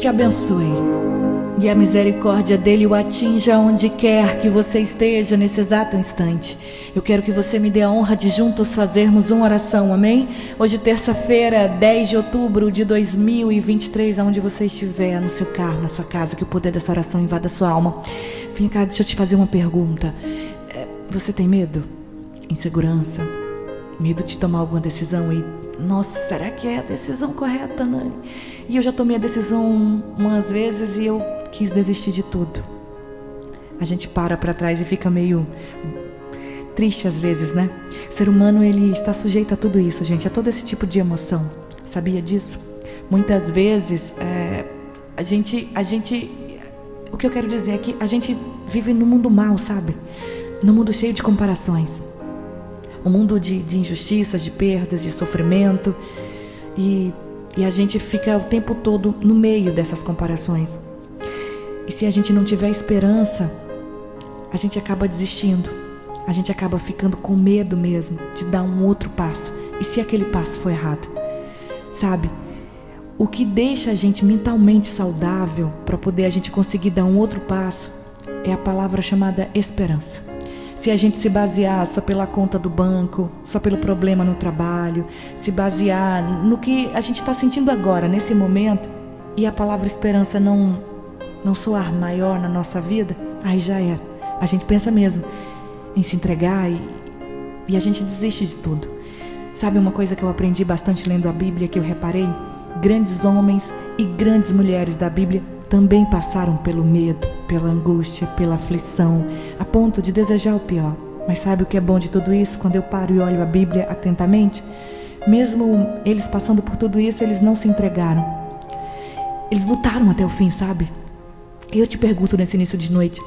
te abençoe e a misericórdia dele o atinja onde quer que você esteja nesse exato instante. Eu quero que você me dê a honra de juntos fazermos uma oração, amém? Hoje, terça-feira, 10 de outubro de 2023, aonde você estiver, no seu carro, na sua casa, que o poder dessa oração invada a sua alma. Vem cá, deixa eu te fazer uma pergunta. É, você tem medo? Insegurança? Medo de tomar alguma decisão e, nossa, será que é a decisão correta, Nani? E eu já tomei a decisão umas vezes e eu quis desistir de tudo. A gente para para trás e fica meio triste às vezes, né? O ser humano ele está sujeito a tudo isso, gente, a todo esse tipo de emoção. Sabia disso? Muitas vezes é, a gente, a gente, o que eu quero dizer é que a gente vive no mundo mal, sabe? No mundo cheio de comparações, um mundo de, de injustiças, de perdas, de sofrimento e, e a gente fica o tempo todo no meio dessas comparações. E se a gente não tiver esperança, a gente acaba desistindo. A gente acaba ficando com medo mesmo de dar um outro passo. E se aquele passo for errado? Sabe? O que deixa a gente mentalmente saudável para poder a gente conseguir dar um outro passo é a palavra chamada esperança. Se a gente se basear só pela conta do banco, só pelo problema no trabalho, se basear no que a gente está sentindo agora, nesse momento, e a palavra esperança não não soar maior na nossa vida, aí já era. A gente pensa mesmo em se entregar e, e a gente desiste de tudo. Sabe uma coisa que eu aprendi bastante lendo a Bíblia que eu reparei? Grandes homens e grandes mulheres da Bíblia também passaram pelo medo, pela angústia, pela aflição, a ponto de desejar o pior. Mas sabe o que é bom de tudo isso? Quando eu paro e olho a Bíblia atentamente, mesmo eles passando por tudo isso, eles não se entregaram. Eles lutaram até o fim, sabe? Eu te pergunto nesse início de noite,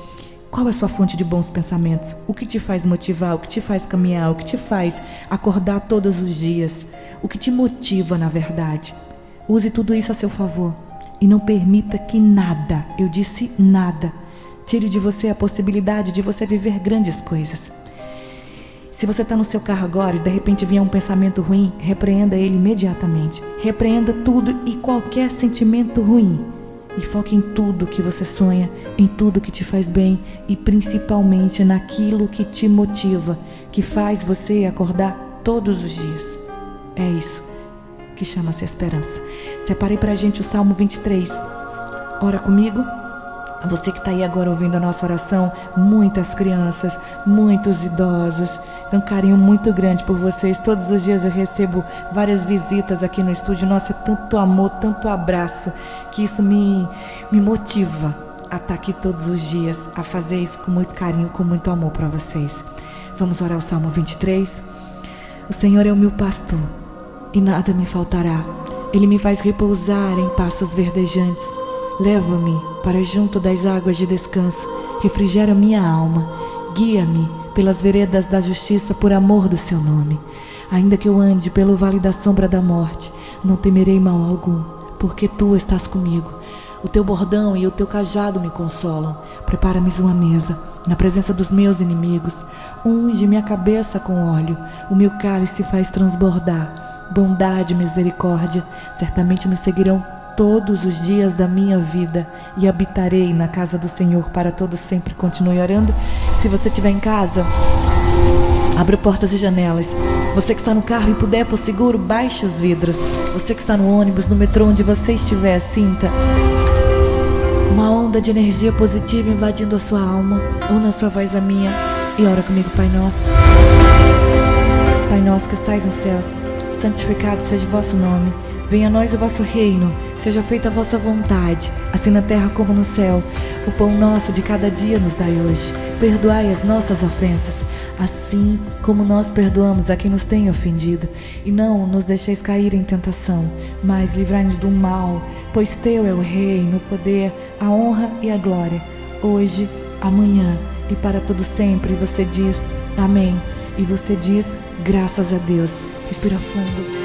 qual é a sua fonte de bons pensamentos? O que te faz motivar? O que te faz caminhar? O que te faz acordar todos os dias? O que te motiva, na verdade? Use tudo isso a seu favor e não permita que nada, eu disse nada, tire de você a possibilidade de você viver grandes coisas. Se você está no seu carro agora e de repente vier um pensamento ruim, repreenda ele imediatamente. Repreenda tudo e qualquer sentimento ruim e foque em tudo que você sonha, em tudo que te faz bem e principalmente naquilo que te motiva, que faz você acordar todos os dias. É isso que chama-se esperança. Separei para a gente o Salmo 23. Ora comigo. Você que está aí agora ouvindo a nossa oração, muitas crianças, muitos idosos, um carinho muito grande por vocês. Todos os dias eu recebo várias visitas aqui no estúdio. Nossa, é tanto amor, tanto abraço, que isso me, me motiva a estar tá aqui todos os dias, a fazer isso com muito carinho, com muito amor para vocês. Vamos orar o Salmo 23? O Senhor é o meu pastor e nada me faltará. Ele me faz repousar em passos verdejantes. Leva-me para junto das águas de descanso. Refrigera minha alma. Guia-me pelas veredas da justiça por amor do seu nome. Ainda que eu ande pelo vale da sombra da morte, não temerei mal algum, porque tu estás comigo. O teu bordão e o teu cajado me consolam. Prepara-me uma mesa na presença dos meus inimigos. Unge minha cabeça com óleo, o meu cálice faz transbordar bondade e misericórdia certamente me seguirão todos os dias da minha vida e habitarei na casa do Senhor para todo sempre. Continue orando. Se você estiver em casa, abra portas e janelas. Você que está no carro e puder for seguro, baixe os vidros. Você que está no ônibus, no metrô, onde você estiver, sinta uma onda de energia positiva invadindo a sua alma. Una sua voz a minha e ora comigo, Pai Nosso. Pai Nosso que estais nos céus santificado seja o vosso nome. Venha a nós o vosso reino, seja feita a vossa vontade, assim na terra como no céu. O pão nosso de cada dia nos dai hoje. Perdoai as nossas ofensas, assim como nós perdoamos a quem nos tem ofendido. E não nos deixeis cair em tentação, mas livrai-nos do mal, pois teu é o reino, o poder, a honra e a glória, hoje, amanhã e para todo sempre. Você diz amém. E você diz graças a Deus. Respira fundo.